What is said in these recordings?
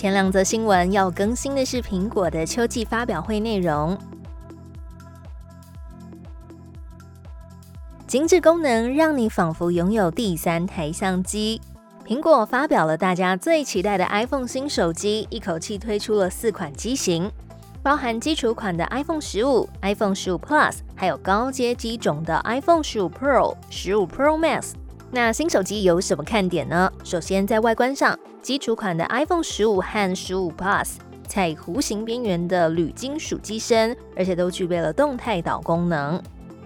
前两则新闻要更新的是苹果的秋季发表会内容，精致功能让你仿佛拥有第三台相机。苹果发表了大家最期待的 iPhone 新手机，一口气推出了四款机型，包含基础款的 iPhone 十五、iPhone 十五 Plus，还有高阶机种的 iPhone 十五 Pro、十五 Pro Max。那新手机有什么看点呢？首先在外观上。基础款的 iPhone 十五和十五 Plus 采弧形边缘的铝金属机身，而且都具备了动态岛功能。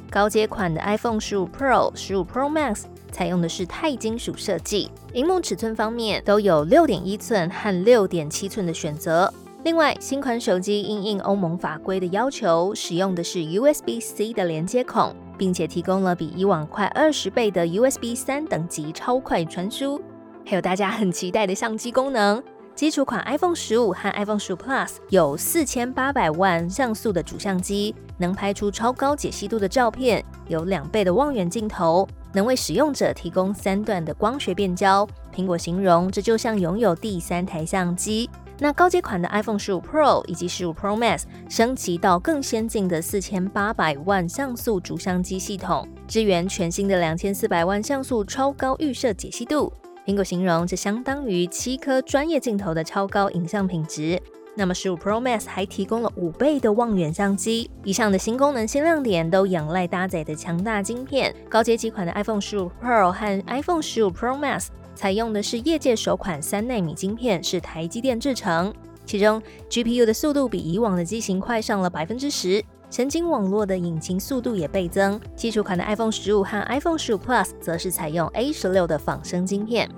高阶款的 iPhone 十五 Pro、十五 Pro Max 采用的是钛金属设计。荧幕尺寸方面都有六点一寸和六点七寸的选择。另外，新款手机因应欧盟法规的要求，使用的是 USB-C 的连接孔，并且提供了比以往快二十倍的 USB 三等级超快传输。还有大家很期待的相机功能，基础款 iPhone 十五和 iPhone 十五 Plus 有四千八百万像素的主相机，能拍出超高解析度的照片，有两倍的望远镜头，能为使用者提供三段的光学变焦。苹果形容这就像拥有第三台相机。那高阶款的 iPhone 十五 Pro 以及十五 Pro Max 升级到更先进的四千八百万像素主相机系统，支援全新的两千四百万像素超高预设解析度。苹果形容这相当于七颗专业镜头的超高影像品质。那么十五 Pro Max 还提供了五倍的望远相机。以上的新功能、新亮点都仰赖搭载的强大晶片。高阶几款的 iPhone 十五 Pro 和 iPhone 十五 Pro Max 采用的是业界首款三纳米晶片，是台积电制成。其中 GPU 的速度比以往的机型快上了百分之十。神经网络的引擎速度也倍增，基础款的 iPhone 十五和 iPhone 十五 Plus 则是采用 A 十六的仿生晶片。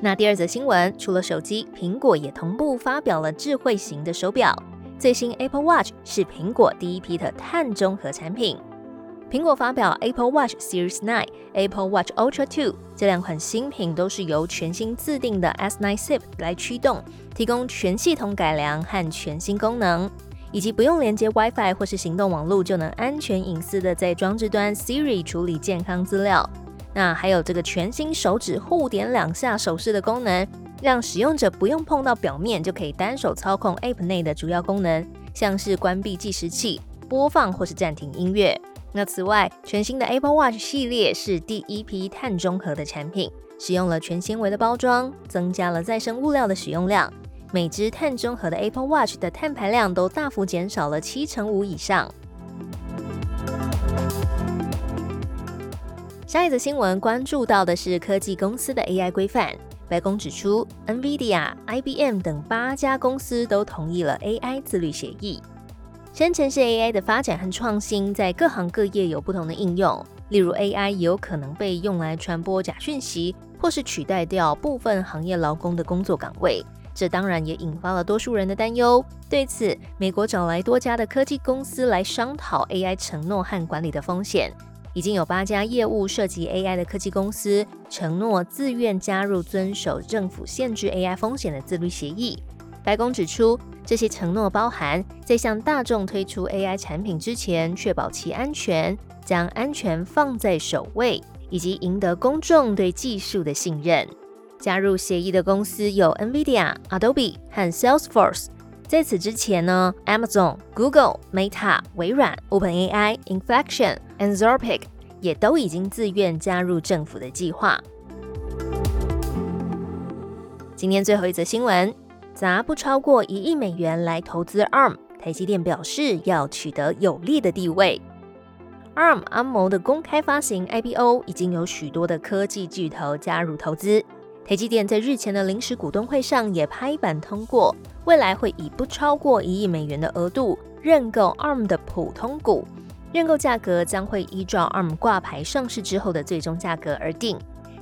那第二则新闻，除了手机，苹果也同步发表了智慧型的手表。最新 Apple Watch 是苹果第一批的碳中和产品。苹果发表 Apple Watch Series 9、Apple Watch Ultra 2这两款新品，都是由全新自定的 S9 Chip 来驱动，提供全系统改良和全新功能，以及不用连接 WiFi 或是行动网络就能安全隐私的在装置端 Siri 处理健康资料。那还有这个全新手指互点两下手势的功能，让使用者不用碰到表面就可以单手操控 App 内的主要功能，像是关闭计时器、播放或是暂停音乐。那此外，全新的 Apple Watch 系列是第一批碳中和的产品，使用了全纤维的包装，增加了再生物料的使用量。每只碳中和的 Apple Watch 的碳排量都大幅减少了七成五以上。下一则新闻关注到的是科技公司的 AI 规范。白宫指出，NVIDIA、IBM 等八家公司都同意了 AI 自律协议。生成式 AI 的发展和创新，在各行各业有不同的应用。例如，AI 有可能被用来传播假讯息，或是取代掉部分行业劳工的工作岗位。这当然也引发了多数人的担忧。对此，美国找来多家的科技公司来商讨 AI 承诺和管理的风险。已经有八家业务涉及 AI 的科技公司承诺自愿加入遵守政府限制 AI 风险的自律协议。白宫指出，这些承诺包含在向大众推出 AI 产品之前，确保其安全，将安全放在首位，以及赢得公众对技术的信任。加入协议的公司有 NVIDIA、Adobe 和 Salesforce。在此之前呢，Amazon、Google、Meta、微软、OpenAI、Inflection、Anthropic 也都已经自愿加入政府的计划。今天最后一则新闻。砸不超过一亿美元来投资 ARM，台积电表示要取得有利的地位。ARM 安谋的公开发行 IPO 已经有许多的科技巨头加入投资。台积电在日前的临时股东会上也拍板通过，未来会以不超过一亿美元的额度认购 ARM 的普通股，认购价格将会依照 ARM 挂牌上市之后的最终价格而定。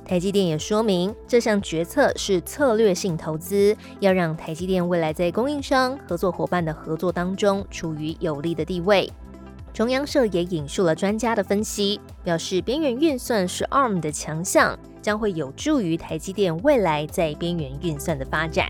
台积电也说明，这项决策是策略性投资，要让台积电未来在供应商、合作伙伴的合作当中处于有利的地位。中央社也引述了专家的分析，表示边缘运算是 ARM 的强项，将会有助于台积电未来在边缘运算的发展。